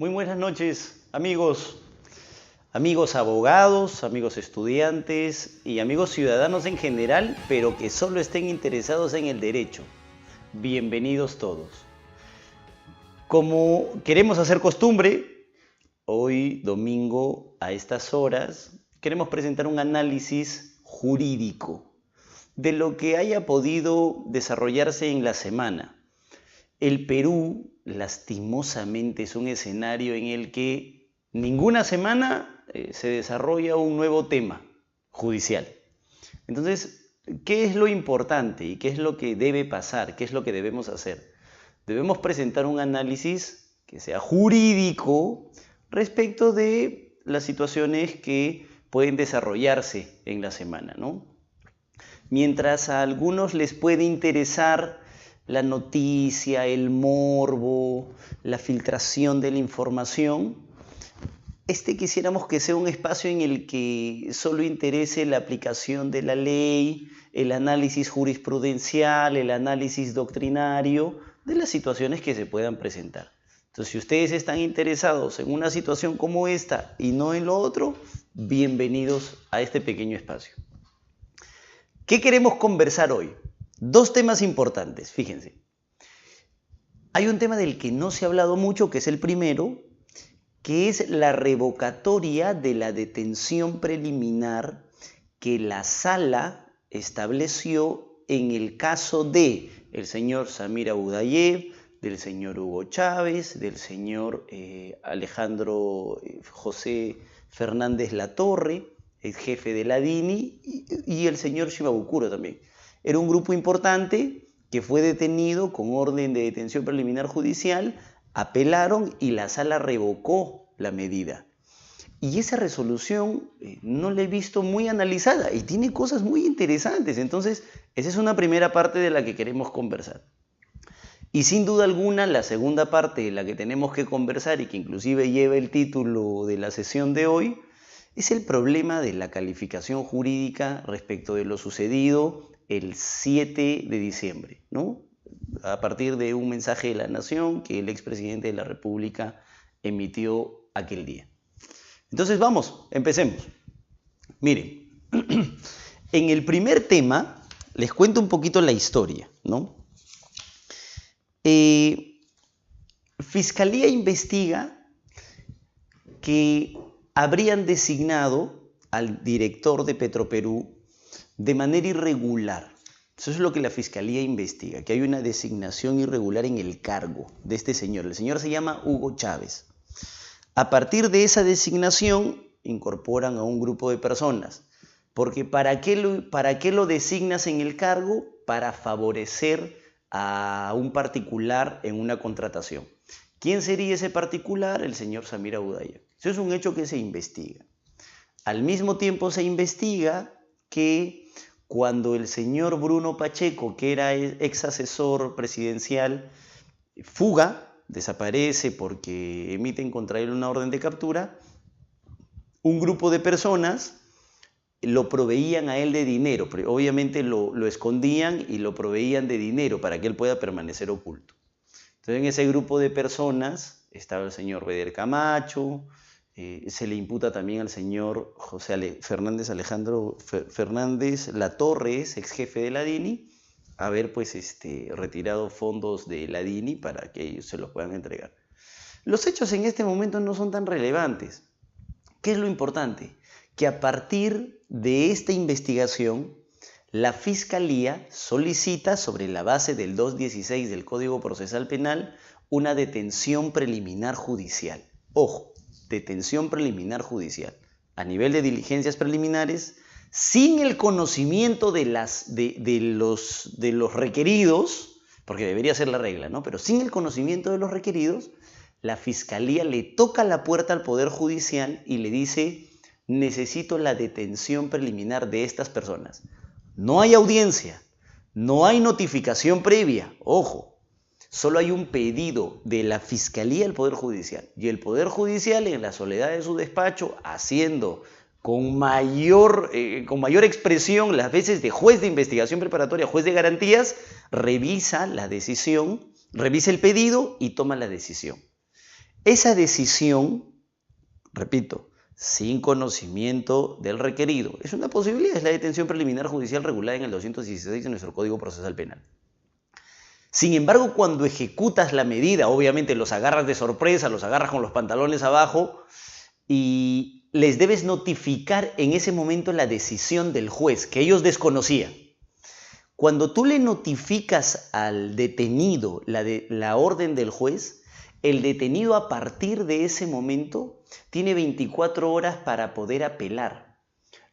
Muy buenas noches, amigos, amigos abogados, amigos estudiantes y amigos ciudadanos en general, pero que solo estén interesados en el derecho. Bienvenidos todos. Como queremos hacer costumbre, hoy domingo a estas horas, queremos presentar un análisis jurídico de lo que haya podido desarrollarse en la semana. El Perú lastimosamente es un escenario en el que ninguna semana eh, se desarrolla un nuevo tema judicial. Entonces, ¿qué es lo importante y qué es lo que debe pasar? ¿Qué es lo que debemos hacer? Debemos presentar un análisis que sea jurídico respecto de las situaciones que pueden desarrollarse en la semana, ¿no? Mientras a algunos les puede interesar la noticia, el morbo, la filtración de la información, este quisiéramos que sea un espacio en el que solo interese la aplicación de la ley, el análisis jurisprudencial, el análisis doctrinario de las situaciones que se puedan presentar. Entonces, si ustedes están interesados en una situación como esta y no en lo otro, bienvenidos a este pequeño espacio. ¿Qué queremos conversar hoy? Dos temas importantes, fíjense. Hay un tema del que no se ha hablado mucho, que es el primero, que es la revocatoria de la detención preliminar que la sala estableció en el caso de el señor Samir Abudayev, del señor Hugo Chávez, del señor eh, Alejandro eh, José Fernández Latorre, el jefe de la DINI, y, el señor Shibabukuro también. Era un grupo importante que fue detenido con orden de detención preliminar judicial, apelaron y la sala revocó la medida. Y esa resolución eh, no la he visto muy analizada y tiene cosas muy interesantes. Entonces, esa es una primera parte de la que queremos conversar. Y sin duda alguna, la segunda parte de la que tenemos que conversar y que inclusive lleva el título de la sesión de hoy, es el problema de la calificación jurídica respecto de lo sucedido el 7 de diciembre, ¿no? a partir de un mensaje de la Nación que el expresidente de la República emitió aquel día. Entonces vamos, empecemos. Miren, en el primer tema les cuento un poquito la historia, ¿no? Eh, Fiscalía investiga que habrían designado al director de Petroperú de manera irregular. Eso es lo que la fiscalía investiga, que hay una designación irregular en el cargo de este señor. El señor se llama Hugo Chávez. A partir de esa designación incorporan a un grupo de personas. Porque ¿para qué lo, para qué lo designas en el cargo? Para favorecer a un particular en una contratación. ¿Quién sería ese particular? El señor Samir Abudaya. Eso es un hecho que se investiga. Al mismo tiempo se investiga que cuando el señor Bruno Pacheco, que era ex asesor presidencial, fuga, desaparece porque emiten contra él una orden de captura, un grupo de personas lo proveían a él de dinero, obviamente lo, lo, escondían y lo proveían de dinero para que él pueda permanecer oculto. Entonces en ese grupo de personas estaba el señor Beder Camacho, eh, se le imputa también al señor José Fernández Alejandro Fernández Latorres, ex jefe de la DINI, haber pues este, retirado fondos de la DINI para que ellos se los puedan entregar. Los hechos en este momento no son tan relevantes. ¿Qué es lo importante? Que a partir de esta investigación, la Fiscalía solicita, sobre la base del 216 del Código Procesal Penal, una detención preliminar judicial. Ojo, detención preliminar judicial. A nivel de diligencias preliminares, sin el conocimiento de, las, de, los, de los requeridos, porque debería ser la regla, ¿no? Pero sin el conocimiento de los requeridos, la fiscalía le toca la puerta al Poder Judicial y le dice, necesito la detención preliminar de estas personas. No hay audiencia, no hay notificación previa, ojo, solo hay un pedido de la Fiscalía al Poder Judicial. Y el Poder Judicial, en la soledad de su despacho, haciendo con mayor, eh, con mayor expresión las veces de juez de investigación preparatoria, juez de garantías, revisa la decisión, revisa el pedido y toma la decisión. Esa decisión, repito, sin conocimiento del requerido, es una posibilidad, es la detención preliminar judicial regulada en el 216 de nuestro Código Procesal Penal. Sin embargo, cuando ejecutas la medida, obviamente los agarras de sorpresa, los agarras con los pantalones abajo y les debes notificar en ese momento la decisión del juez, que ellos desconocían. Cuando tú le notificas al detenido la, de, la orden del juez, el detenido a partir de ese momento tiene 24 horas para poder apelar.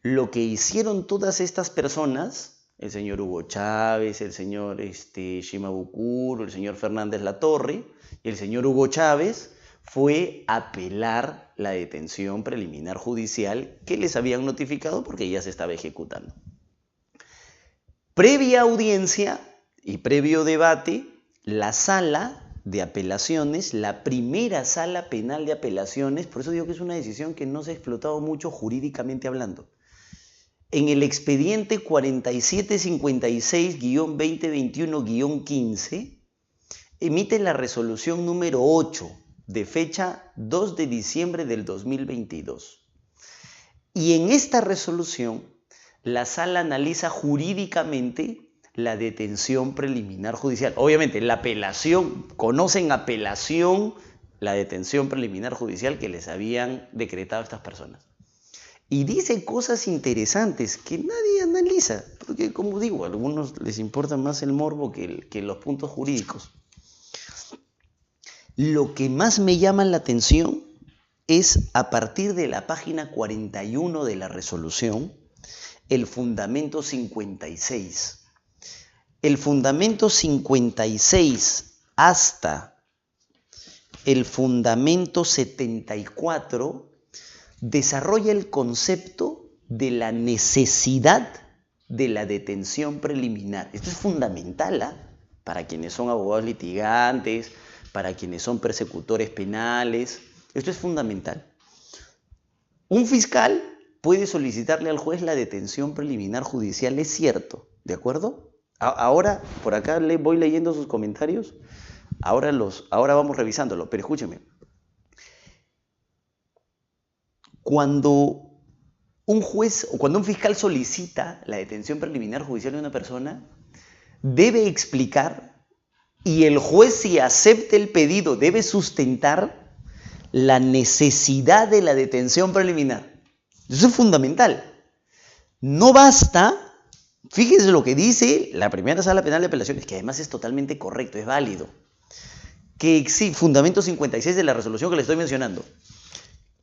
Lo que hicieron todas estas personas, el señor Hugo Chávez, el señor este, Shima el señor Fernández Latorre, el señor Hugo Chávez, fue apelar la detención preliminar judicial que les habían notificado porque ya se estaba ejecutando. Previa audiencia y previo debate, la sala de apelaciones, la primera sala penal de apelaciones, por eso digo que es una decisión que no se ha explotado mucho jurídicamente hablando. En el expediente 4756-2021-15, emite la resolución número 8 de fecha 2 de diciembre del 2022. Y en esta resolución, la sala analiza jurídicamente la detención preliminar judicial. Obviamente, la apelación, conocen apelación la detención preliminar judicial que les habían decretado estas personas. Y dice cosas interesantes que nadie analiza, porque como digo, a algunos les importa más el morbo que, que los puntos jurídicos. Lo que más me llama la atención es a partir de la página 41 de la resolución, el fundamento 56 el fundamento 56 hasta el fundamento 74 desarrolla el concepto de la necesidad de la detención preliminar. Esto es fundamental ¿ah? para quienes son abogados litigantes, para quienes son persecutores penales. Esto es fundamental. Un fiscal puede solicitarle al juez la detención preliminar judicial, es cierto, ¿de acuerdo? Ahora, por acá le voy leyendo sus comentarios. Ahora, los, ahora vamos revisándolo, pero escúcheme. Cuando un juez o cuando un fiscal solicita la detención preliminar judicial de una persona, debe explicar y el juez si acepta el pedido debe sustentar la necesidad de la detención preliminar. Eso es fundamental. No basta Fíjense lo que dice la primera sala penal de apelaciones, que además es totalmente correcto, es válido. Que existe, fundamento 56 de la resolución que le estoy mencionando,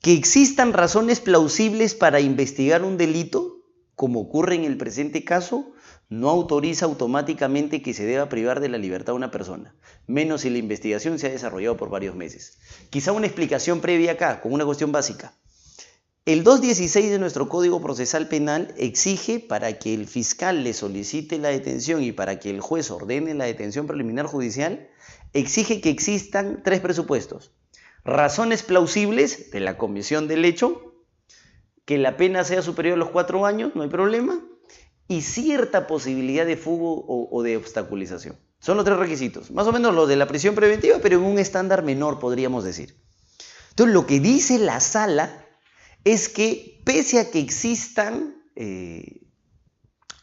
que existan razones plausibles para investigar un delito, como ocurre en el presente caso, no autoriza automáticamente que se deba privar de la libertad a una persona, menos si la investigación se ha desarrollado por varios meses. Quizá una explicación previa acá, con una cuestión básica. El 216 de nuestro Código Procesal Penal exige para que el fiscal le solicite la detención y para que el juez ordene la detención preliminar judicial, exige que existan tres presupuestos. Razones plausibles de la comisión del hecho, que la pena sea superior a los cuatro años, no hay problema, y cierta posibilidad de fugo o, de obstaculización. Son los tres requisitos, más o menos los de la prisión preventiva, pero en un estándar menor, podríamos decir. Entonces, lo que dice la sala es que pese a que existan eh,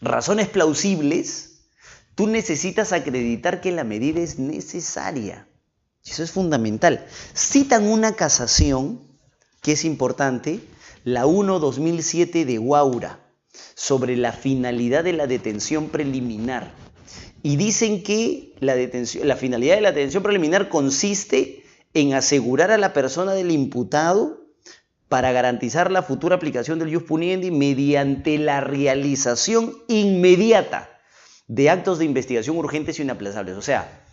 razones plausibles, tú necesitas acreditar que la medida es necesaria. Eso es fundamental. Citan una casación que es importante, la 1-2007 de Guaura, sobre la finalidad de la detención preliminar. Y dicen que la, detención, la finalidad de la detención preliminar consiste en asegurar a la persona del imputado para garantizar la futura aplicación del jus puniendi mediante la realización inmediata de actos de investigación urgentes y inaplazables. O sea,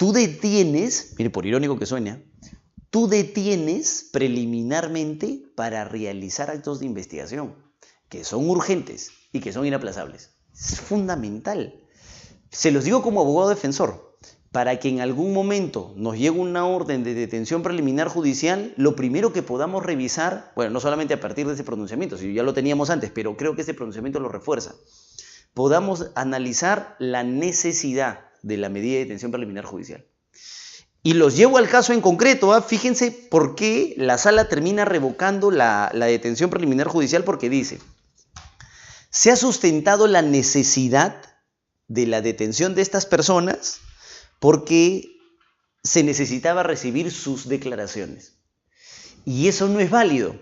tú detienes, mire, por irónico que suene, tú detienes preliminarmente para realizar actos de investigación que son urgentes y que son inaplazables. Es fundamental. Se los digo como abogado defensor. Para que en algún momento nos llegue una orden de detención preliminar judicial, lo primero que podamos revisar, bueno, no solamente a partir de ese pronunciamiento, si ya lo teníamos antes, pero creo que ese pronunciamiento lo refuerza, podamos analizar la necesidad de la medida de detención preliminar judicial. Y los llevo al caso en concreto. ¿ah? Fíjense por qué la sala termina revocando la, la detención preliminar judicial, porque dice, se ha sustentado la necesidad de la detención de estas personas porque se necesitaba recibir sus declaraciones. Y eso no es válido,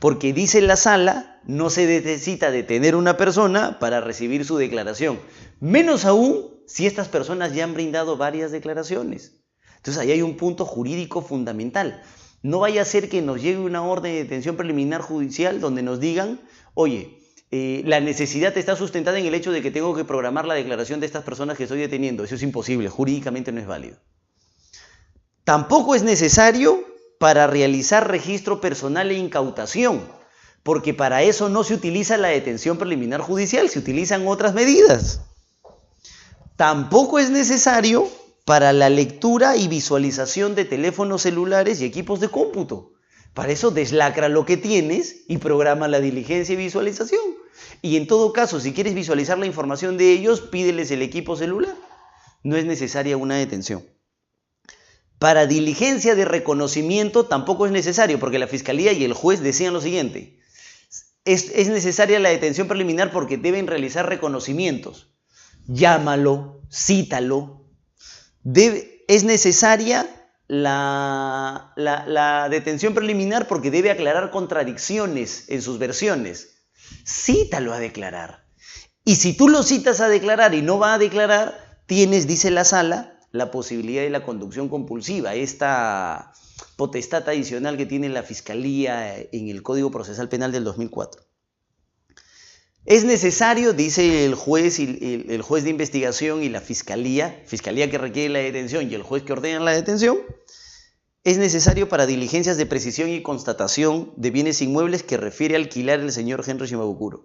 porque dice la sala, no se necesita detener una persona para recibir su declaración, menos aún si estas personas ya han brindado varias declaraciones. Entonces ahí hay un punto jurídico fundamental. No vaya a ser que nos llegue una orden de detención preliminar judicial donde nos digan, oye, eh, la necesidad está sustentada en el hecho de que tengo que programar la declaración de estas personas que estoy deteniendo. Eso es imposible, jurídicamente no es válido. Tampoco es necesario para realizar registro personal e incautación, porque para eso no se utiliza la detención preliminar judicial, se utilizan otras medidas. Tampoco es necesario para la lectura y visualización de teléfonos celulares y equipos de cómputo. Para eso deslacra lo que tienes y programa la diligencia y visualización. Y en todo caso, si quieres visualizar la información de ellos, pídeles el equipo celular. No es necesaria una detención. Para diligencia de reconocimiento tampoco es necesario, porque la fiscalía y el juez decían lo siguiente. Es, es necesaria la detención preliminar porque deben realizar reconocimientos. Llámalo, cítalo. Es necesaria la, la, detención preliminar porque debe aclarar contradicciones en sus versiones. Cítalo a declarar. Y si tú lo citas a declarar y no va a declarar, tienes, dice la sala, la posibilidad de la conducción compulsiva, esta potestad adicional que tiene la Fiscalía en el Código Procesal Penal del 2004. Es necesario, dice el juez, y el, juez de investigación y la fiscalía, fiscalía que requiere la detención y el juez que ordena la detención, es necesario para diligencias de precisión y constatación de bienes inmuebles que refiere alquilar el señor Henry Shimabukuro.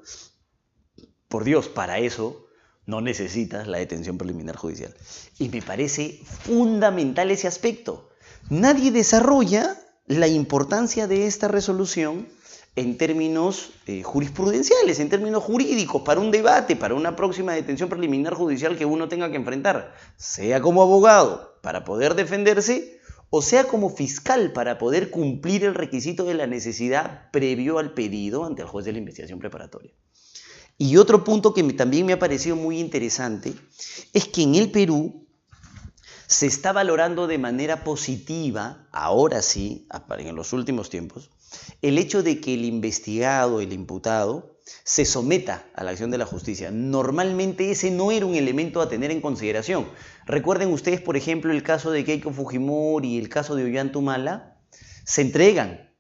Por Dios, para eso no necesitas la detención preliminar judicial. Y me parece fundamental ese aspecto. Nadie desarrolla la importancia de esta resolución en términos eh, jurisprudenciales, en términos jurídicos, para un debate, para una próxima detención preliminar judicial que uno tenga que enfrentar, sea como abogado para poder defenderse, o sea como fiscal para poder cumplir el requisito de la necesidad previo al pedido ante el juez de la investigación preparatoria. Y otro punto que también me ha parecido muy interesante es que en el Perú se está valorando de manera positiva, ahora sí, en los últimos tiempos, el hecho de que el investigado, el imputado, se someta a la acción de la justicia. Normalmente ese no era un elemento a tener en consideración. Recuerden ustedes, por ejemplo, el caso de Keiko Fujimori y el caso de Ollantumala, se entregan,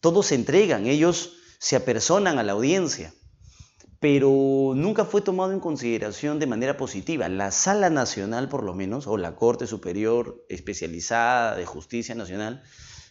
todos se entregan, ellos se apersonan a la audiencia pero nunca fue tomado en consideración de manera positiva. La Sala Nacional, por lo menos, o la Corte Superior Especializada de Justicia Nacional,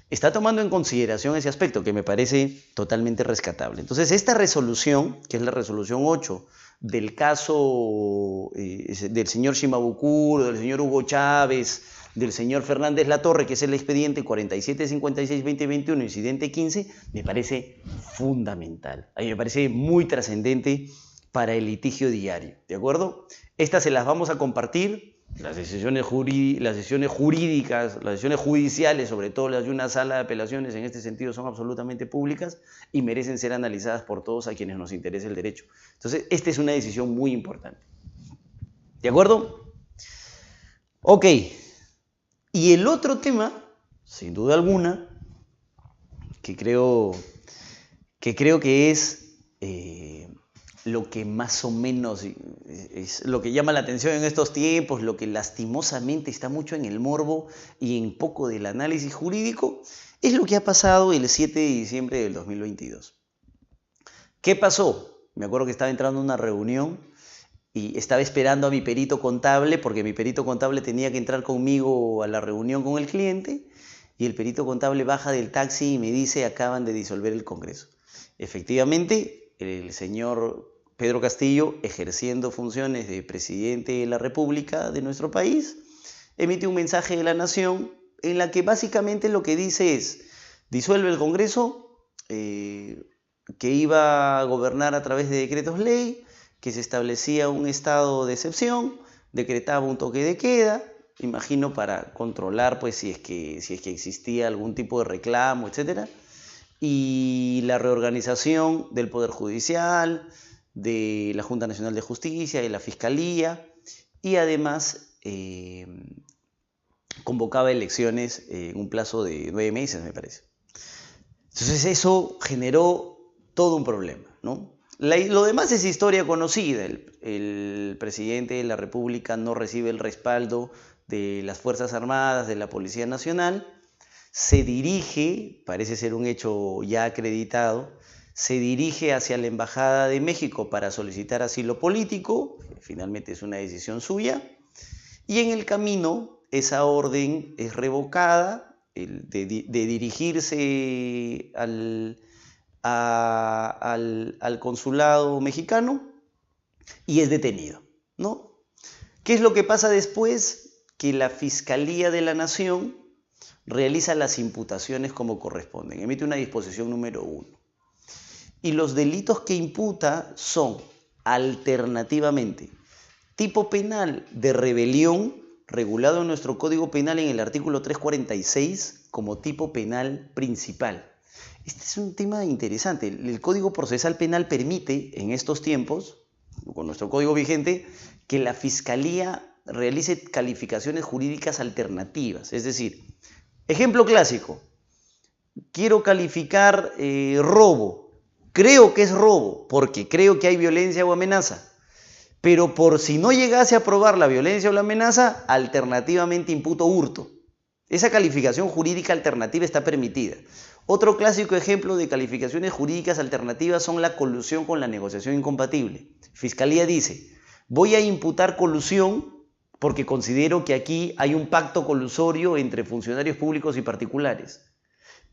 está tomando en consideración ese aspecto que me parece totalmente rescatable. Entonces, esta resolución, que es la resolución 8 del caso eh, del señor Shimabukuro, del señor Hugo Chávez, del señor Fernández Latorre, que es el expediente 4756-2021, incidente 15, me parece fundamental. Me parece muy trascendente para el litigio diario. ¿De acuerdo? Estas se las vamos a compartir Las decisiones, jurídicas, las decisiones judiciales, sobre todo las de una sala de apelaciones, en este sentido son absolutamente públicas y merecen ser analizadas por todos a quienes nos interese el derecho. Entonces, esta es una decisión muy importante. ¿De acuerdo? Ok. Y el otro tema, sin duda alguna, que creo que, creo que es eh, lo que más o menos es lo que llama la atención en estos tiempos, lo que lastimosamente está mucho en el morbo y en poco del análisis jurídico, es lo que ha pasado el 7 de diciembre del 2022. ¿Qué pasó? Me acuerdo que estaba entrando a una reunión y estaba esperando a mi perito contable porque mi perito contable tenía que entrar conmigo a la reunión con el cliente y el perito contable baja del taxi y me dice acaban de disolver el Congreso. Efectivamente, el señor Pedro Castillo, ejerciendo funciones de presidente de la República de nuestro país, emite un mensaje de la Nación en la que básicamente lo que dice es, disuelve el Congreso, eh, que iba a gobernar a través de decretos ley, que se establecía un estado de excepción, decretaba un toque de queda, imagino para controlar pues si es que, si es que existía algún tipo de reclamo, etc. Y la reorganización del Poder Judicial, de la Junta Nacional de Justicia, de la Fiscalía, y además eh, convocaba elecciones en un plazo de nueve meses, me parece. Entonces eso generó todo un problema, ¿no? lo demás es historia conocida. el, presidente de la República no recibe el respaldo de las Fuerzas Armadas, de la Policía Nacional, se dirige, parece ser un hecho ya acreditado, se dirige hacia la Embajada de México para solicitar asilo político, finalmente es una decisión suya, y en el camino esa orden es revocada de, dirigirse al, al, consulado mexicano y es detenido, ¿no? ¿Qué es lo que pasa después? que la Fiscalía de la Nación realiza las imputaciones como corresponden, emite una disposición número uno. Y los delitos que imputa son alternativamente tipo penal de rebelión, regulado en nuestro Código Penal en el artículo 346 como tipo penal principal. Este es un tema interesante. El Código Procesal Penal permite en estos tiempos, con nuestro código vigente, que la Fiscalía realice calificaciones jurídicas alternativas. Es decir, ejemplo clásico, quiero calificar eh, robo. Creo que es robo porque creo que hay violencia o amenaza. Pero por si no llegase a probar la violencia o la amenaza, alternativamente imputo hurto. Esa calificación jurídica alternativa está permitida. Otro clásico ejemplo de calificaciones jurídicas alternativas son la colusión con la negociación incompatible. Fiscalía dice, voy a imputar colusión porque considero que aquí hay un pacto colusorio entre funcionarios públicos y particulares.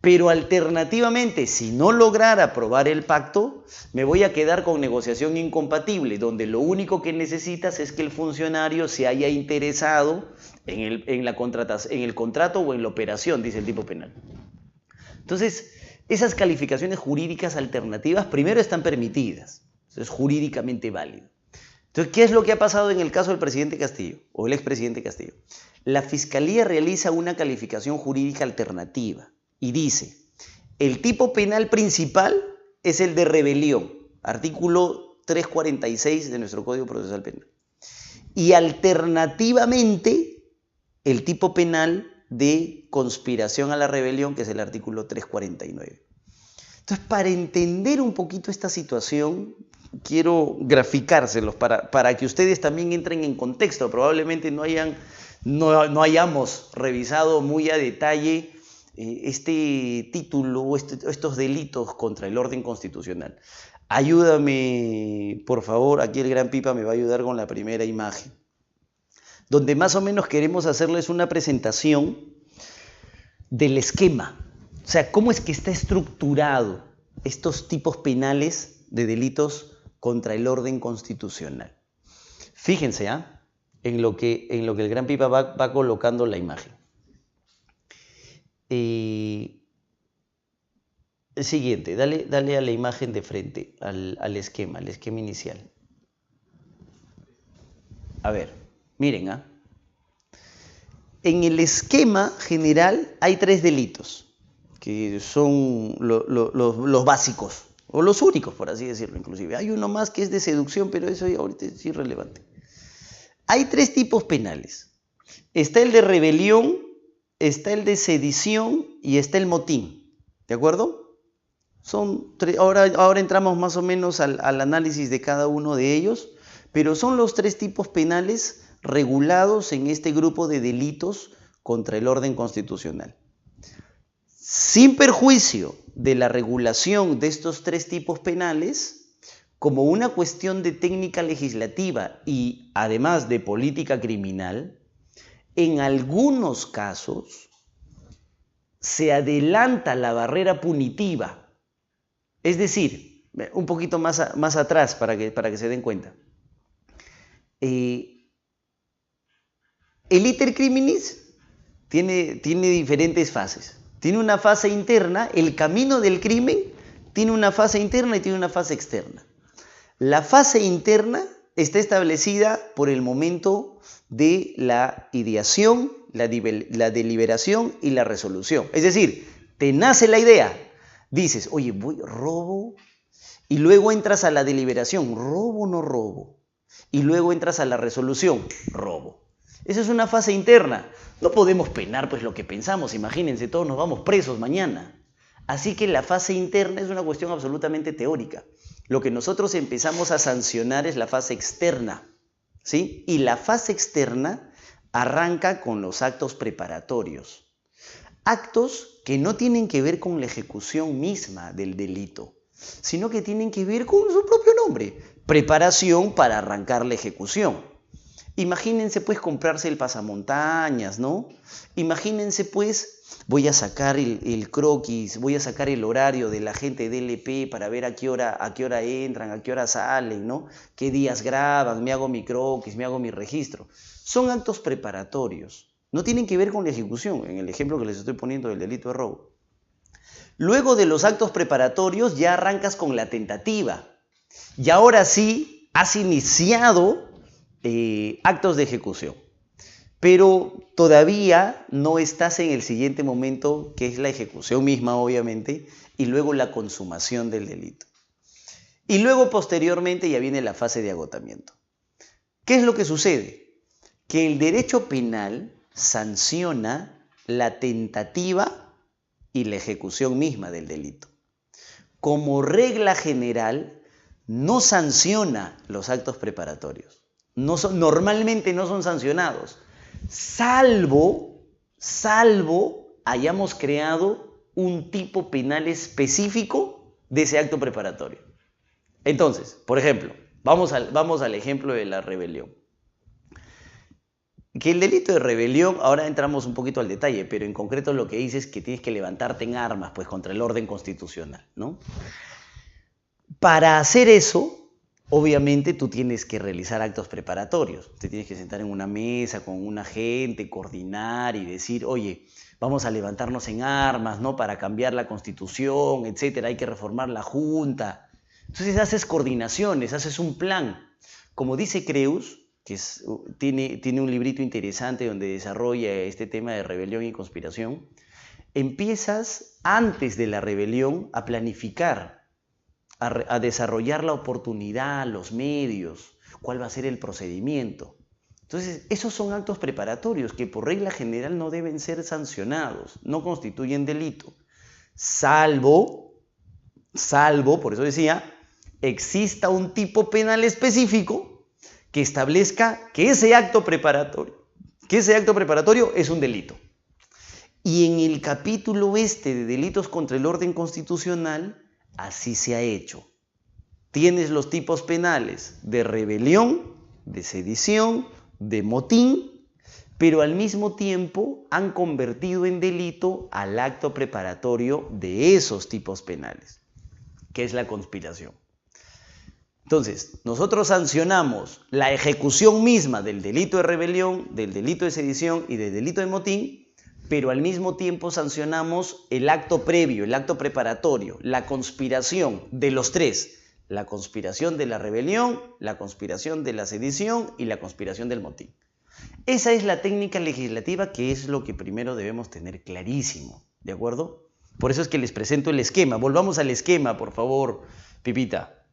Pero alternativamente, si no lograra aprobar el pacto, me voy a quedar con negociación incompatible, donde lo único que necesitas es que el funcionario se haya interesado en el, en la en el contrato o en la operación, dice el tipo penal. Entonces, esas calificaciones jurídicas alternativas primero están permitidas, es jurídicamente válido. Entonces, ¿qué es lo que ha pasado en el caso del presidente Castillo o el expresidente Castillo? La Fiscalía realiza una calificación jurídica alternativa y dice, el tipo penal principal es el de rebelión, artículo 346 de nuestro Código Procesal Penal. Y alternativamente, el tipo penal de conspiración a la rebelión, que es el artículo 349. Entonces, para entender un poquito esta situación, quiero graficárselos para, para que ustedes también entren en contexto. Probablemente no, hayan, no, hayamos revisado muy a detalle este título este, estos delitos contra el orden constitucional. Ayúdame, por favor, aquí el gran Pipa me va a ayudar con la primera imagen, donde más o menos queremos hacerles una presentación del esquema, o sea, cómo es que está estructurado estos tipos penales de delitos contra el orden constitucional. Fíjense ¿ah? en, lo que, en lo que el gran Pipa va, colocando la imagen. El siguiente, dale, dale, a la imagen de frente, al, al, esquema, al esquema inicial. A ver, miren, ¿ah? en el esquema general hay tres delitos, que son los básicos, o los únicos, por así decirlo, inclusive. Hay uno más que es de seducción, pero eso ahorita es irrelevante. Hay tres tipos penales. Está el de rebelión, está el de sedición y está el motín. ¿De acuerdo? Son ahora, ahora entramos más o menos al análisis de cada uno de ellos, pero son los tres tipos penales regulados en este grupo de delitos contra el orden constitucional. Sin perjuicio de la regulación de estos tres tipos penales, como una cuestión de técnica legislativa y además de política criminal, en algunos casos se adelanta la barrera punitiva. Es decir, un poquito más, más atrás para que, para que se den cuenta. Eh, el iter criminis tiene, tiene diferentes fases. Tiene una fase interna, el camino del crimen tiene una fase interna y tiene una fase externa. La fase interna está establecida por el momento de la ideación, la, deliberación y la resolución. Es decir, te nace la idea, dices, oye, voy, robo, y luego entras a la deliberación, robo no robo, y luego entras a la resolución, robo. Esa es una fase interna. No podemos penar pues lo que pensamos, imagínense, todos nos vamos presos mañana. Así que la fase interna es una cuestión absolutamente teórica. Lo que nosotros empezamos a sancionar es la fase externa, ¿sí? Y la fase externa arranca con los actos preparatorios. Actos que no tienen que ver con la ejecución misma del delito, sino que tienen que ver con su propio nombre, preparación para arrancar la ejecución. Imagínense pues comprarse el pasamontañas, ¿no? Imagínense pues, voy a sacar el, croquis, voy a sacar el horario de la gente de LP para ver a qué, hora, a qué hora entran, a qué hora salen, ¿no? ¿Qué días graban? Me hago mi croquis, me hago mi registro. Son actos preparatorios. No tienen que ver con la ejecución, en el ejemplo que les estoy poniendo del delito de robo. Luego de los actos preparatorios ya arrancas con la tentativa. Y ahora sí has iniciado eh, actos de ejecución. Pero todavía no estás en el siguiente momento, que es la ejecución misma, obviamente, y luego la consumación del delito. Y luego, posteriormente, ya viene la fase de agotamiento. ¿Qué es lo que sucede? Que el derecho penal sanciona la tentativa y la ejecución misma del delito. Como regla general, no sanciona los actos preparatorios normalmente no son sancionados, salvo, salvo hayamos creado un tipo penal específico de ese acto preparatorio. Entonces, por ejemplo, vamos al, vamos al ejemplo de la rebelión. Que el delito de rebelión, ahora entramos un poquito al detalle, pero en concreto lo que dice es que tienes que levantarte en armas, pues contra el orden constitucional, ¿no? Para hacer eso, Obviamente tú tienes que realizar actos preparatorios, te tienes que sentar en una mesa con una gente, coordinar y decir, oye, vamos a levantarnos en armas, ¿no? Para cambiar la constitución, etcétera, hay que reformar la junta. Entonces haces coordinaciones, haces un plan. Como dice Creus, que tiene, tiene un librito interesante donde desarrolla este tema de rebelión y conspiración, empiezas antes de la rebelión a planificar a, desarrollar la oportunidad, los medios, cuál va a ser el procedimiento. Entonces, esos son actos preparatorios que por regla general no deben ser sancionados, no constituyen delito, salvo, salvo, por eso decía, exista un tipo penal específico que establezca que ese acto preparatorio, que ese acto preparatorio es un delito. Y en el capítulo este de delitos contra el orden constitucional Así se ha hecho. Tienes los tipos penales de rebelión, de sedición, de motín, pero al mismo tiempo han convertido en delito al acto preparatorio de esos tipos penales, que es la conspiración. Entonces, nosotros sancionamos la ejecución misma del delito de rebelión, del delito de sedición y del delito de motín pero al mismo tiempo sancionamos el acto previo, el acto preparatorio, la conspiración de los tres. La conspiración de la rebelión, la conspiración de la sedición y la conspiración del motín. Esa es la técnica legislativa que es lo que primero debemos tener clarísimo, ¿de acuerdo? Por eso es que les presento el esquema. Volvamos al esquema, por favor, Pipita.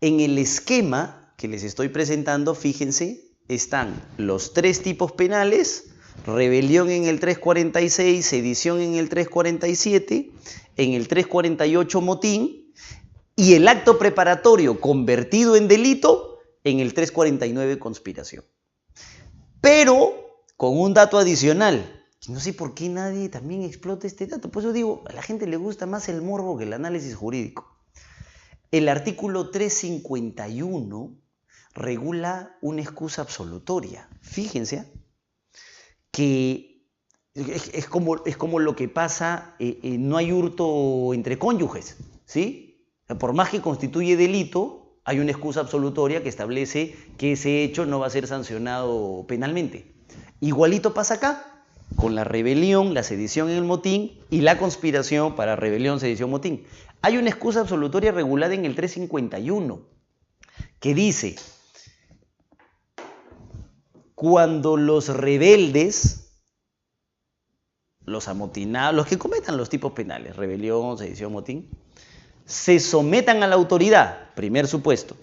En el esquema que les estoy presentando, fíjense, están los tres tipos penales, rebelión en el 346, sedición en el 347, en el 348 motín y el acto preparatorio convertido en delito en el 349 conspiración. Pero con un dato adicional, no sé por qué nadie también explota este dato. Por eso digo, a la gente le gusta más el morbo que el análisis jurídico. El artículo 351 regula una excusa absolutoria. Fíjense que es, como, es como, lo que pasa, eh, eh, no hay hurto entre cónyuges, ¿sí? Por más que constituye delito, hay una excusa absolutoria que establece que ese hecho no va a ser sancionado penalmente. Igualito pasa acá con la rebelión, la sedición en el motín y la conspiración para rebelión, sedición, motín. Hay una excusa absolutoria regulada en el 351 que dice, cuando los rebeldes, los amotinados, los que cometan los tipos penales, rebelión, sedición, motín, se sometan a la autoridad, primer supuesto.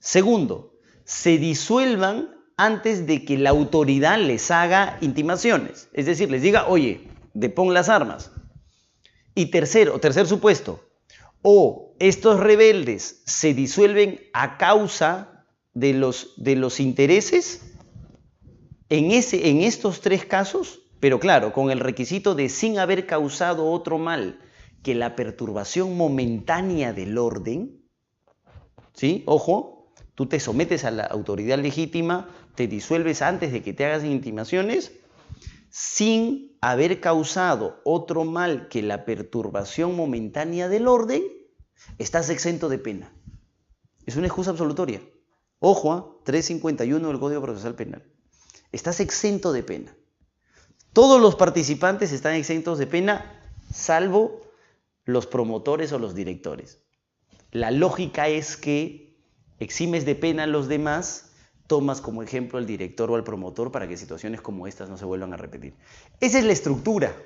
Segundo, se disuelvan antes de que la autoridad les haga intimaciones. Es decir, les diga, oye, depón las armas. Y tercero, tercer supuesto, o estos rebeldes se disuelven a causa de los, de los intereses en, ese, en estos tres casos, pero claro, con el requisito de sin haber causado otro mal que la perturbación momentánea del orden, ¿sí? Ojo, tú te sometes a la autoridad legítima te disuelves antes de que te hagas intimaciones sin haber causado otro mal que la perturbación momentánea del orden, estás exento de pena. Es una excusa absolutoria. Ojo, 351 del Código Procesal Penal. Estás exento de pena. Todos los participantes están exentos de pena, salvo los promotores o los directores. La lógica es que eximes de pena a los demás tomas como ejemplo al director o al promotor para que situaciones como estas no se vuelvan a repetir. Esa es la estructura.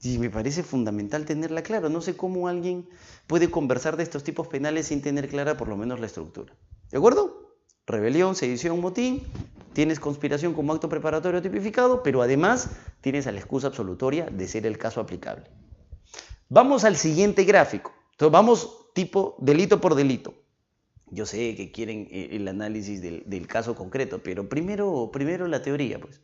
Y me parece fundamental tenerla clara. No sé cómo alguien puede conversar de estos tipos penales sin tener clara por lo menos la estructura. ¿De acuerdo? Rebelión, sedición, motín. Tienes conspiración como acto preparatorio tipificado, pero además tienes a la excusa absolutoria de ser el caso aplicable. Vamos al siguiente gráfico. Entonces vamos tipo delito por delito. Yo sé que quieren eh, el análisis del, caso concreto, pero primero, primero la teoría, pues.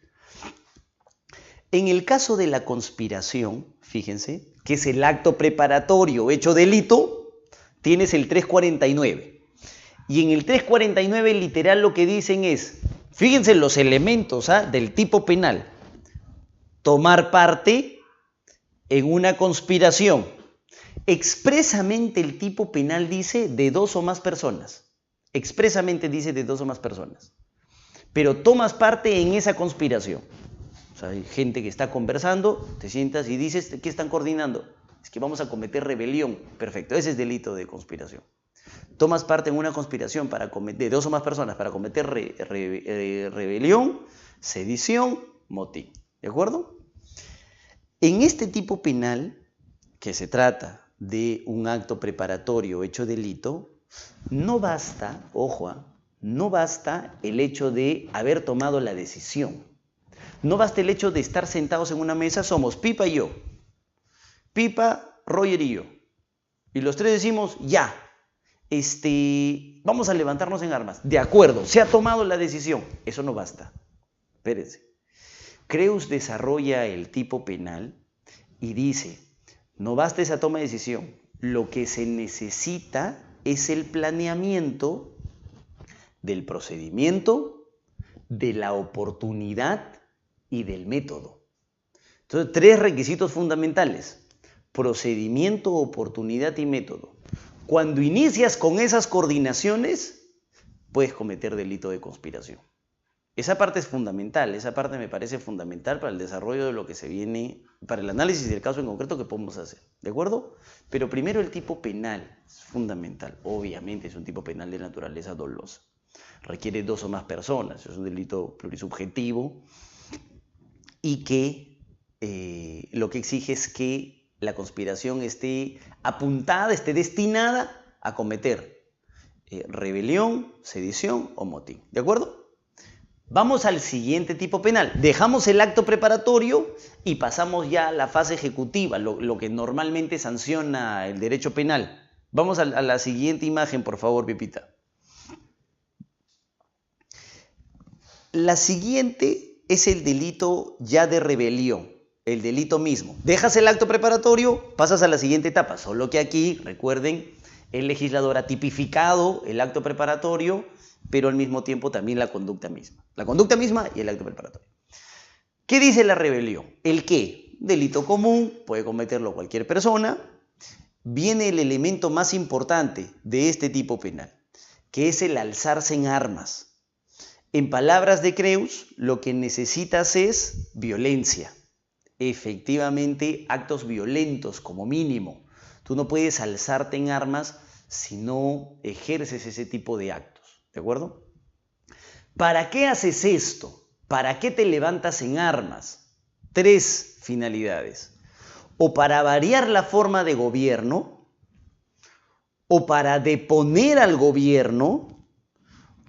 En el caso de la conspiración, fíjense, que es el acto preparatorio hecho delito, tienes el 349. Y en el 349 literal lo que dicen es, fíjense los elementos ¿ah? del tipo penal. Tomar parte en una conspiración Expresamente el tipo penal dice de dos o más personas. Expresamente dice de dos o más personas. Pero tomas parte en esa conspiración. Hay gente que está conversando, te sientas y dices, ¿qué están coordinando? Es que vamos a cometer rebelión. Perfecto, ese es delito de conspiración. Tomas parte en una conspiración para de dos o más personas para cometer eh, rebelión, sedición, motín. ¿De acuerdo? En este tipo penal que se trata de un acto preparatorio hecho delito, no basta, ojo, ¿ah? no basta el hecho de haber tomado la decisión. No basta el hecho de estar sentados en una mesa, somos Pipa y yo. Pipa, Roger y yo. Y los tres decimos, ya, este, vamos a levantarnos en armas. De acuerdo, se ha tomado la decisión. Eso no basta. Espérense. Creus desarrolla el tipo penal y dice, no basta esa toma de decisión. Lo que se necesita es el planeamiento del procedimiento, de la oportunidad y del método. Entonces, tres requisitos fundamentales. Procedimiento, oportunidad y método. Cuando inicias con esas coordinaciones, puedes cometer delito de conspiración. Esa parte es fundamental, esa parte me parece fundamental para el desarrollo de lo que se viene, para el análisis del caso en concreto que podemos hacer, ¿de acuerdo? Pero primero el tipo penal es fundamental, obviamente es un tipo penal de naturaleza dolosa. requiere dos o más personas, es un delito plurisubjetivo y que eh, lo que exige es que la conspiración esté apuntada, esté destinada a cometer eh, rebelión, sedición o motín. ¿De acuerdo? Vamos al siguiente tipo penal. Dejamos el acto preparatorio y pasamos ya a la fase ejecutiva, lo, que normalmente sanciona el derecho penal. Vamos a, a la siguiente imagen, por favor, Pipita. La siguiente es el delito ya de rebelión, el delito mismo. Dejas el acto preparatorio, pasas a la siguiente etapa, solo que aquí, recuerden, el legislador ha tipificado el acto preparatorio pero al mismo tiempo también la conducta misma. La conducta misma y el acto preparatorio. ¿Qué dice la rebelión? El que, delito común, puede cometerlo cualquier persona, viene el elemento más importante de este tipo penal, que es el alzarse en armas. En palabras de Creus, lo que necesitas es violencia. Efectivamente, actos violentos como mínimo. Tú no puedes alzarte en armas si no ejerces ese tipo de actos. ¿De acuerdo? ¿Para qué haces esto? ¿Para qué te levantas en armas? Tres finalidades. O para variar la forma de gobierno, o para deponer al gobierno,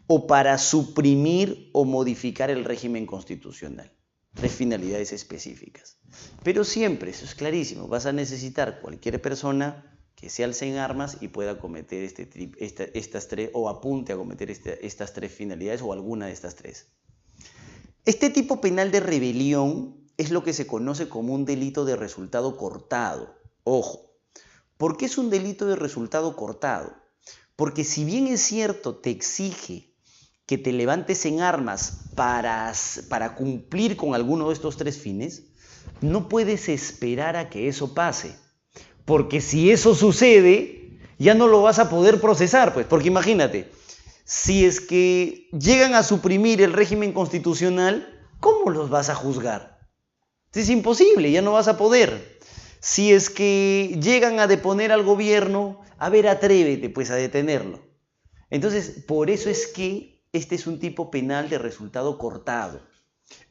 o para suprimir o modificar el régimen constitucional. Tres finalidades específicas. Pero siempre, eso es clarísimo, vas a necesitar cualquier persona que se alce en armas y pueda cometer este, estas tres, o apunte a cometer este, estas tres finalidades o alguna de estas tres. Este tipo penal de rebelión es lo que se conoce como un delito de resultado cortado. Ojo, ¿por qué es un delito de resultado cortado? Porque si bien es cierto, te exige que te levantes en armas para, para cumplir con alguno de estos tres fines, no puedes esperar a que eso pase. Porque si eso sucede, ya no lo vas a poder procesar, pues, porque imagínate, si es que llegan a suprimir el régimen constitucional, ¿cómo los vas a juzgar? Es imposible, ya no vas a poder. Si es que llegan a deponer al gobierno, a ver, atrévete pues a detenerlo. Entonces, por eso es que este es un tipo penal de resultado cortado.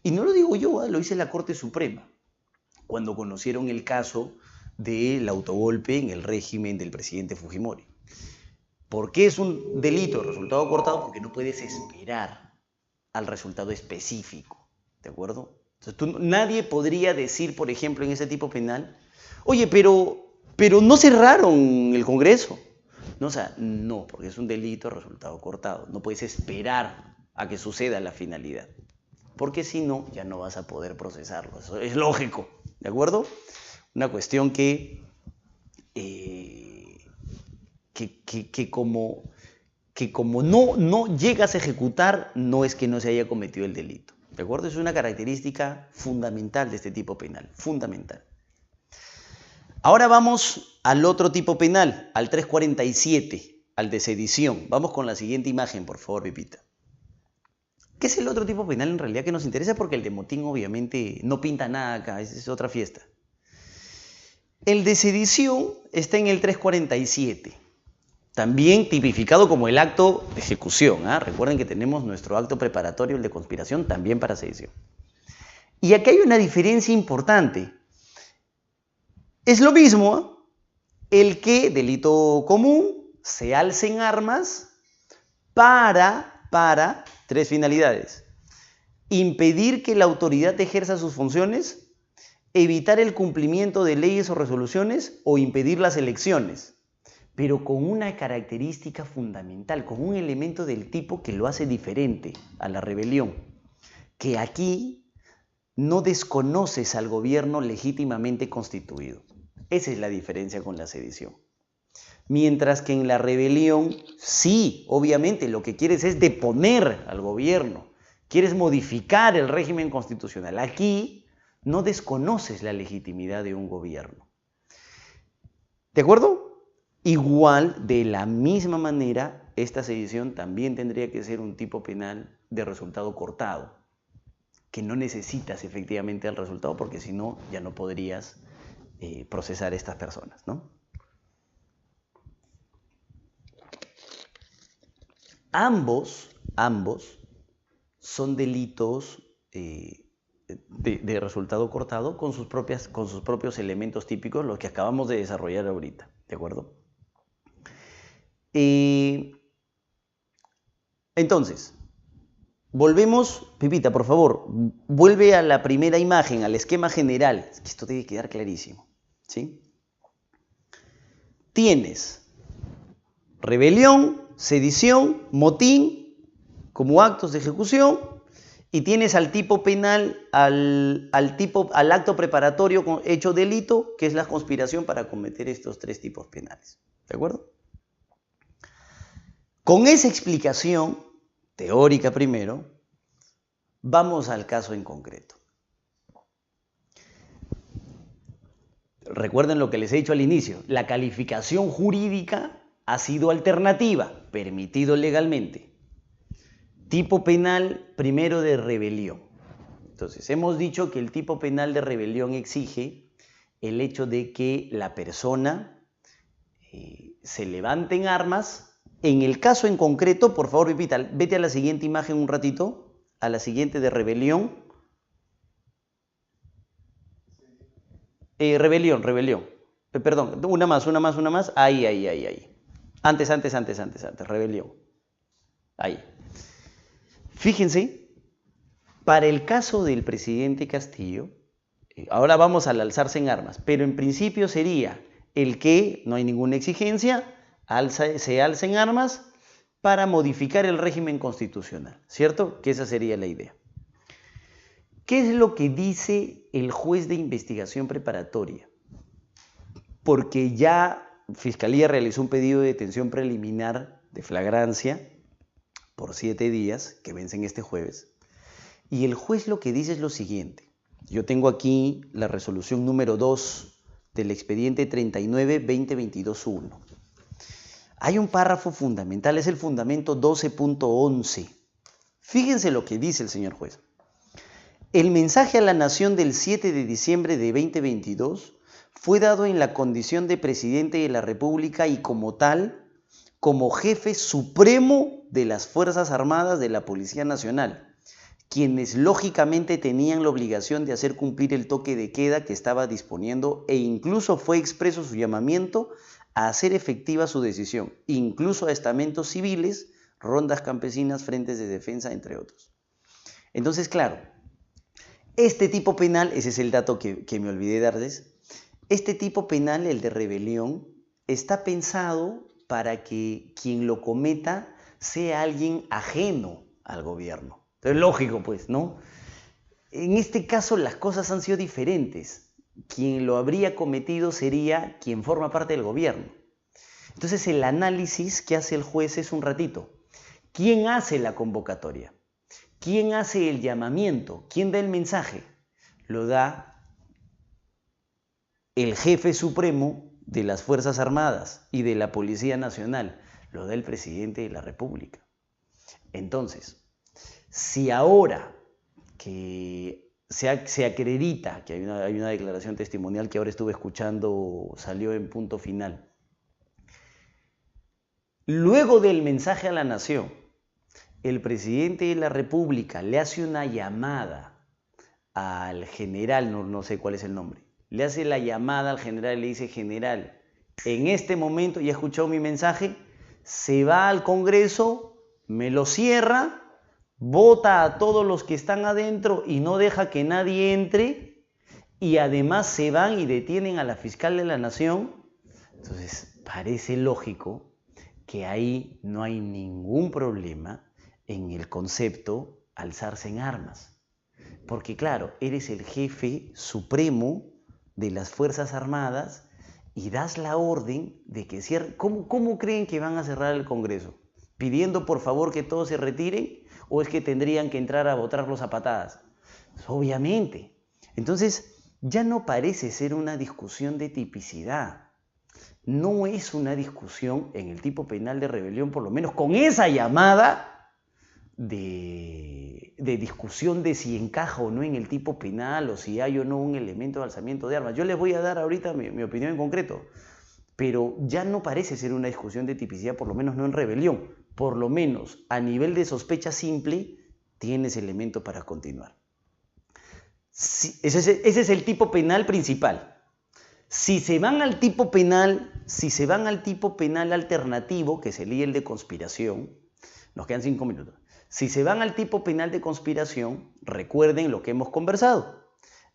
Y no lo digo yo, ¿eh? lo dice la Corte Suprema, cuando conocieron el caso del autogolpe en el régimen del presidente Fujimori. ¿Por qué es un delito de resultado cortado? Porque no puedes esperar al resultado específico, ¿de acuerdo? Nadie podría decir, por ejemplo, en ese tipo penal, oye, pero, pero no cerraron el Congreso. No, o sea, no, porque es un delito de resultado cortado. No puedes esperar a que suceda la finalidad. Porque si no, ya no vas a poder procesarlo. Eso es lógico, ¿de acuerdo? Una cuestión que, eh, que, como, que como no, no llegas a ejecutar, no es que no se haya cometido el delito. ¿De acuerdo? Es una característica fundamental de este tipo penal, fundamental. Ahora vamos al otro tipo penal, al 347, al de sedición. Vamos con la siguiente imagen, por favor, Pipita. ¿Qué es el otro tipo penal en realidad que nos interesa? Porque el de motín obviamente no pinta nada acá, es otra fiesta. El de sedición está en el 347, también tipificado como el acto de ejecución. ¿ah? Recuerden que tenemos nuestro acto preparatorio, el de conspiración, también para sedición. Y aquí hay una diferencia importante. Es lo mismo el que, delito común, se alce en armas para, para tres finalidades. Impedir que la autoridad ejerza sus funciones, evitar el cumplimiento de leyes o resoluciones o impedir las elecciones, pero con una característica fundamental, con un elemento del tipo que lo hace diferente a la rebelión, que aquí no desconoces al gobierno legítimamente constituido. Esa es la diferencia con la sedición. Mientras que en la rebelión, sí, obviamente lo que quieres es deponer al gobierno, quieres modificar el régimen constitucional. Aquí no desconoces la legitimidad de un gobierno. ¿De acuerdo? Igual, de la misma manera, esta sedición también tendría que ser un tipo penal de resultado cortado, que no necesitas efectivamente el resultado porque si no, ya no podrías eh, procesar estas personas, ¿no? Ambos, ambos son delitos eh, de, resultado cortado con sus, propias, con sus propios elementos típicos, los que acabamos de desarrollar ahorita, ¿de acuerdo? Eh, entonces, volvemos, Pipita, por favor, vuelve a la primera imagen, al esquema general, esto tiene que quedar clarísimo, ¿sí? Tienes rebelión, sedición, motín como actos de ejecución y tienes al tipo penal, al, tipo, al acto preparatorio hecho delito, que es la conspiración para cometer estos tres tipos penales. ¿De acuerdo? Con esa explicación teórica primero, vamos al caso en concreto. Recuerden lo que les he dicho al inicio, la calificación jurídica ha sido alternativa, permitido legalmente. Tipo penal primero de rebelión. Entonces, hemos dicho que el tipo penal de rebelión exige el hecho de que la persona eh, se levante en armas. En el caso en concreto, por favor, Vipita, vete a la siguiente imagen un ratito, a la siguiente de rebelión. Eh, rebelión, rebelión. Eh, perdón, una más, una más, una más. Ahí, ahí, ahí, ahí. Antes, antes, antes, antes, antes, rebelión. Ahí. Fíjense, para el caso del presidente Castillo, eh, ahora vamos al alzarse en armas, pero en principio sería el que, no hay ninguna exigencia, se alza en armas para modificar el régimen constitucional, ¿cierto? Que esa sería la idea. ¿Qué es lo que dice el juez de investigación preparatoria? Porque ya Fiscalía realizó un pedido de detención preliminar de flagrancia por siete días, que vencen este jueves. Y el juez lo que dice es lo siguiente. Yo tengo aquí la resolución número 2 del expediente 39-2022-1. Hay un párrafo fundamental, es el fundamento 12.11. Fíjense lo que dice el señor juez. El mensaje a la nación del 7 de diciembre de 2022 fue dado en la condición de presidente de la República y como tal, como jefe supremo de las Fuerzas Armadas de la Policía Nacional, quienes lógicamente tenían la obligación de hacer cumplir el toque de queda que estaba disponiendo e incluso fue expreso su llamamiento a hacer efectiva su decisión, incluso a estamentos civiles, rondas campesinas, frentes de defensa, entre otros. Entonces, claro, este tipo penal, ese es el dato que, me olvidé darles, este tipo penal, el de rebelión, está pensado para que quien lo cometa sea alguien ajeno al gobierno. Es lógico, pues, ¿no? En este caso las cosas han sido diferentes. Quien lo habría cometido sería quien forma parte del gobierno. Entonces el análisis que hace el juez es un ratito. ¿Quién hace la convocatoria? ¿Quién hace el llamamiento? ¿Quién da el mensaje? Lo da el jefe supremo de las Fuerzas Armadas y de la Policía Nacional, lo da el presidente de la República. Entonces, si ahora que se, acredita, que hay una, hay una declaración testimonial que ahora estuve escuchando, salió en punto final, luego del mensaje a la nación, el presidente de la República le hace una llamada al general, no, no sé cuál es el nombre, le hace la llamada al general y le dice, general, en este momento, ya escuchado mi mensaje, se va al Congreso, me lo cierra, vota a todos los que están adentro y no deja que nadie entre, y además se van y detienen a la fiscal de la nación. Entonces, parece lógico que ahí no hay ningún problema en el concepto alzarse en armas. Porque claro, eres el jefe supremo de las Fuerzas Armadas y das la orden de que cierren. ¿Cómo, ¿Cómo creen que van a cerrar el Congreso? ¿Pidiendo por favor que todos se retiren? ¿O es que tendrían que entrar a votarlos a patadas? Obviamente. Entonces, ya no parece ser una discusión de tipicidad. No es una discusión en el tipo penal de rebelión, por lo menos con esa llamada de de discusión de si encaja o no en el tipo penal o si hay o no un elemento de alzamiento de armas. Yo les voy a dar ahorita mi, opinión en concreto, pero ya no parece ser una discusión de tipicidad, por lo menos no en rebelión. por lo menos a nivel de sospecha simple, tienes elemento para continuar. ese, es, el tipo penal principal. Si se van al tipo penal, si se van al tipo penal alternativo, que sería el de conspiración, nos quedan cinco minutos. Si se van al tipo penal de conspiración, recuerden lo que hemos conversado.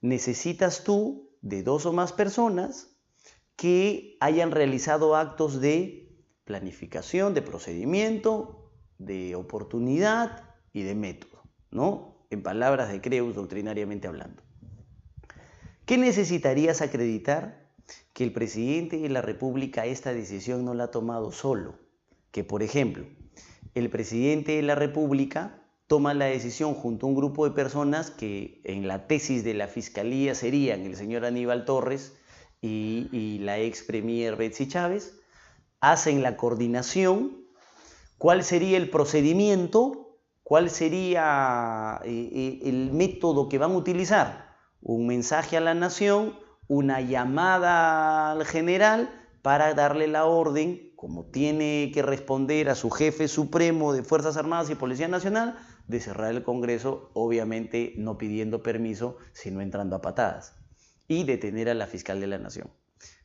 Necesitas tú de dos o más personas que hayan realizado actos de planificación, de procedimiento, de oportunidad y de método, ¿no? En palabras de Creus, doctrinariamente hablando. ¿Qué necesitarías acreditar? Que el presidente de la República esta decisión no la ha tomado solo. Que, por ejemplo, el presidente de la República toma la decisión junto a un grupo de personas que en la tesis de la Fiscalía serían el señor Aníbal Torres y, la ex premier Betsy Chávez, hacen la coordinación, cuál sería el procedimiento, cuál sería eh, eh, el método que van a utilizar, un mensaje a la nación, una llamada al general para darle la orden como tiene que responder a su jefe supremo de Fuerzas Armadas y Policía Nacional, de cerrar el Congreso, obviamente no pidiendo permiso, sino entrando a patadas, y detener a la fiscal de la Nación.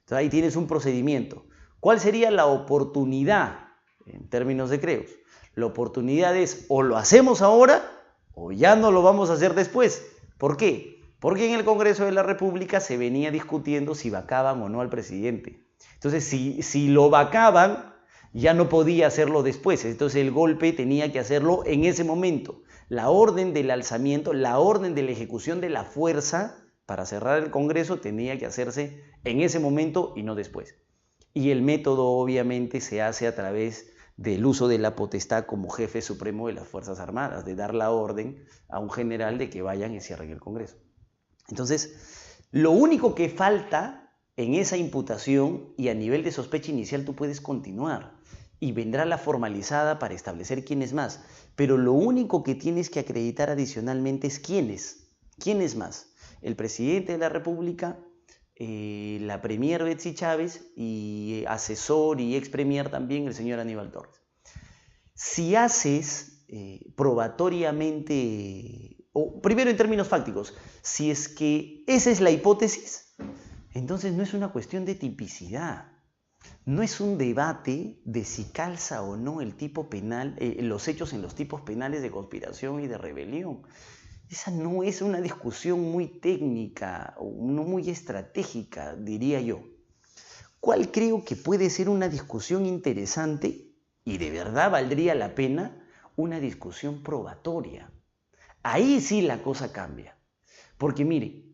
Entonces ahí tienes un procedimiento. ¿Cuál sería la oportunidad en términos de creos? La oportunidad es o lo hacemos ahora o ya no lo vamos a hacer después. ¿Por qué? Porque en el Congreso de la República se venía discutiendo si vacaban o no al presidente. Entonces, si, si lo vacaban, ya no podía hacerlo después. Entonces el golpe tenía que hacerlo en ese momento. La orden del alzamiento, la orden de la ejecución de la fuerza para cerrar el Congreso tenía que hacerse en ese momento y no después. Y el método obviamente se hace a través del uso de la potestad como jefe supremo de las Fuerzas Armadas, de dar la orden a un general de que vayan y cierren el Congreso. Entonces, lo único que falta en esa imputación y a nivel de sospecha inicial tú puedes continuar y vendrá la formalizada para establecer quién es más. Pero lo único que tienes que acreditar adicionalmente es quién es. ¿Quién es más? El presidente de la República, eh, la premier Betsy Chávez y asesor y ex premier también el señor Aníbal Torres. Si haces eh, probatoriamente, o primero en términos fácticos, si es que esa es la hipótesis, entonces no es una cuestión de tipicidad, no es un debate de si calza o no el tipo penal, eh, los hechos en los tipos penales de conspiración y de rebelión. Esa no es una discusión muy técnica no muy estratégica, diría yo. ¿Cuál creo que puede ser una discusión interesante y de verdad valdría la pena? Una discusión probatoria. Ahí sí la cosa cambia. Porque mire,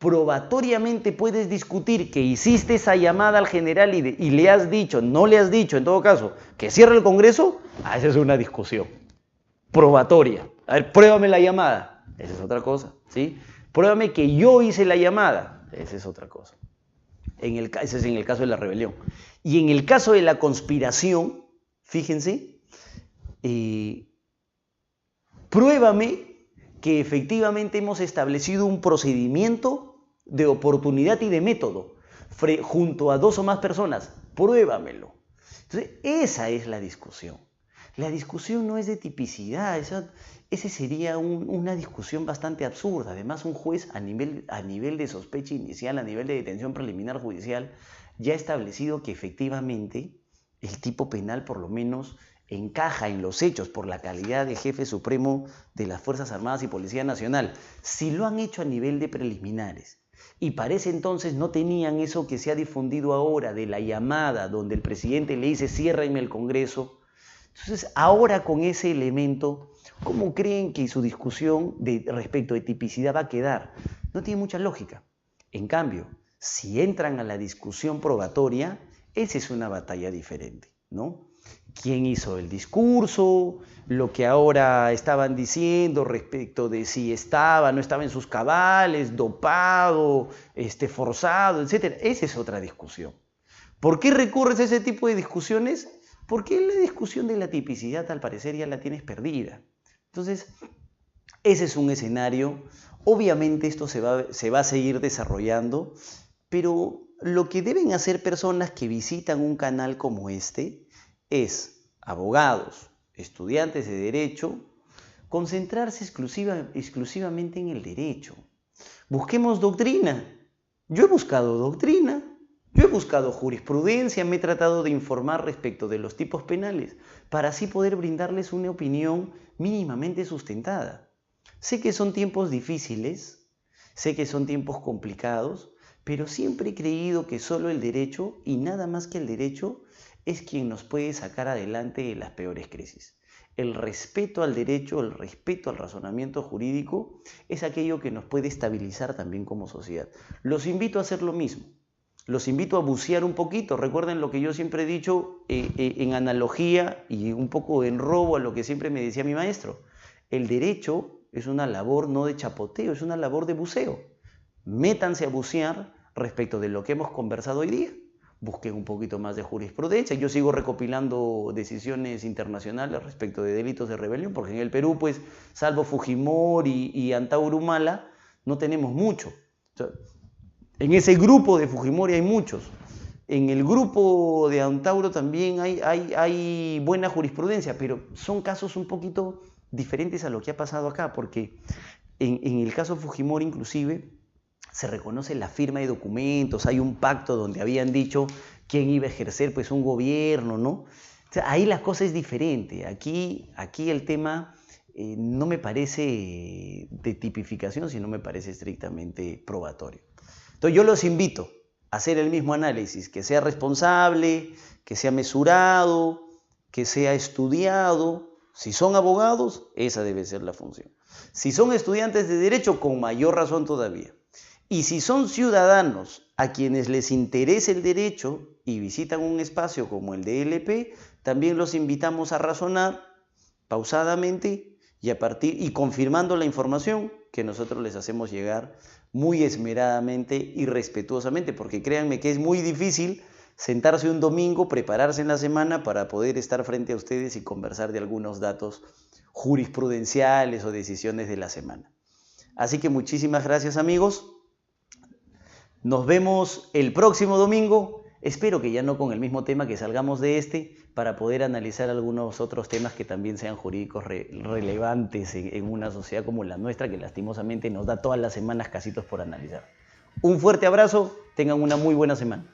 probatoriamente puedes discutir que hiciste esa llamada al general y, le has dicho, no le has dicho, en todo caso, que cierre el Congreso, ah, esa es una discusión probatoria. A ver, pruébame la llamada, esa es otra cosa, ¿sí? Pruébame que yo hice la llamada, esa es otra cosa. En el, ese es en el caso de la rebelión. Y en el caso de la conspiración, fíjense, eh, pruébame que efectivamente hemos establecido un procedimiento de oportunidad y de método junto a dos o más personas. Pruébamelo. Entonces, esa es la discusión. La discusión no es de tipicidad, esa, ese sería una discusión bastante absurda. Además, un juez a nivel, a nivel de sospecha inicial, a nivel de detención preliminar judicial, ya ha establecido que efectivamente el tipo penal por lo menos encaja en los hechos por la calidad de jefe supremo de las Fuerzas Armadas y Policía Nacional. Si lo han hecho a nivel de preliminares y parece entonces no tenían eso que se ha difundido ahora de la llamada donde el presidente le dice ciérrenme el Congreso. Entonces, ahora con ese elemento, ¿cómo creen que su discusión de, respecto de tipicidad va a quedar? No tiene mucha lógica. En cambio, si entran a la discusión probatoria, esa es una batalla diferente, ¿no? Quién hizo el discurso, lo que ahora estaban diciendo respecto de si estaba, no estaba en sus cabales, dopado, este, forzado, etc. Esa es otra discusión. ¿Por qué recurres a ese tipo de discusiones? Porque la discusión de la tipicidad al parecer ya la tienes perdida. Entonces, ese es un escenario. Obviamente esto se va, se va a seguir desarrollando, pero lo que deben hacer personas que visitan un canal como este es abogados, estudiantes de derecho, concentrarse exclusiva, exclusivamente en el derecho. Busquemos doctrina. Yo he buscado doctrina, yo he buscado jurisprudencia, me he tratado de informar respecto de los tipos penales para así poder brindarles una opinión mínimamente sustentada. Sé que son tiempos difíciles, sé que son tiempos complicados, pero siempre he creído que solo el derecho y nada más que el derecho es quien nos puede sacar adelante de las peores crisis el respeto al derecho, el respeto al razonamiento jurídico, es aquello que nos puede estabilizar también como sociedad. Los invito a hacer lo mismo. Los invito a bucear un poquito. Recuerden lo que yo siempre he dicho eh, eh, en analogía y un poco en robo a lo que siempre me decía mi maestro. El derecho es una labor no de chapoteo, es una labor de buceo. Métanse a bucear respecto de lo que hemos conversado hoy día busquen un poquito más de jurisprudencia. Yo sigo recopilando decisiones internacionales respecto de delitos de rebelión, porque en el Perú, pues, salvo Fujimori y, Antauro Humala, no tenemos mucho. en ese grupo de Fujimori hay muchos. En el grupo de Antauro también hay, hay, hay buena jurisprudencia, pero son casos un poquito diferentes a lo que ha pasado acá, porque en, en el caso Fujimori inclusive se reconoce la firma de documentos, hay un pacto donde habían dicho quién iba a ejercer pues un gobierno, ¿no? ahí la cosa es diferente. Aquí, aquí el tema eh, no me parece de tipificación, sino me parece estrictamente probatorio. Entonces yo los invito a hacer el mismo análisis, que sea responsable, que sea mesurado, que sea estudiado. Si son abogados, esa debe ser la función. Si son estudiantes de derecho, con mayor razón todavía. Y si son ciudadanos a quienes les interesa el derecho y visitan un espacio como el DLP, también los invitamos a razonar pausadamente y a partir y confirmando la información que nosotros les hacemos llegar muy esmeradamente y respetuosamente, porque créanme que es muy difícil sentarse un domingo, prepararse en la semana para poder estar frente a ustedes y conversar de algunos datos jurisprudenciales o decisiones de la semana. Así que muchísimas gracias amigos. Nos vemos el próximo domingo. Espero que ya no con el mismo tema, que salgamos de este para poder analizar algunos otros temas que también sean jurídicos relevantes en, una sociedad como la nuestra, que lastimosamente nos da todas las semanas casitos por analizar. Un fuerte abrazo, tengan una muy buena semana.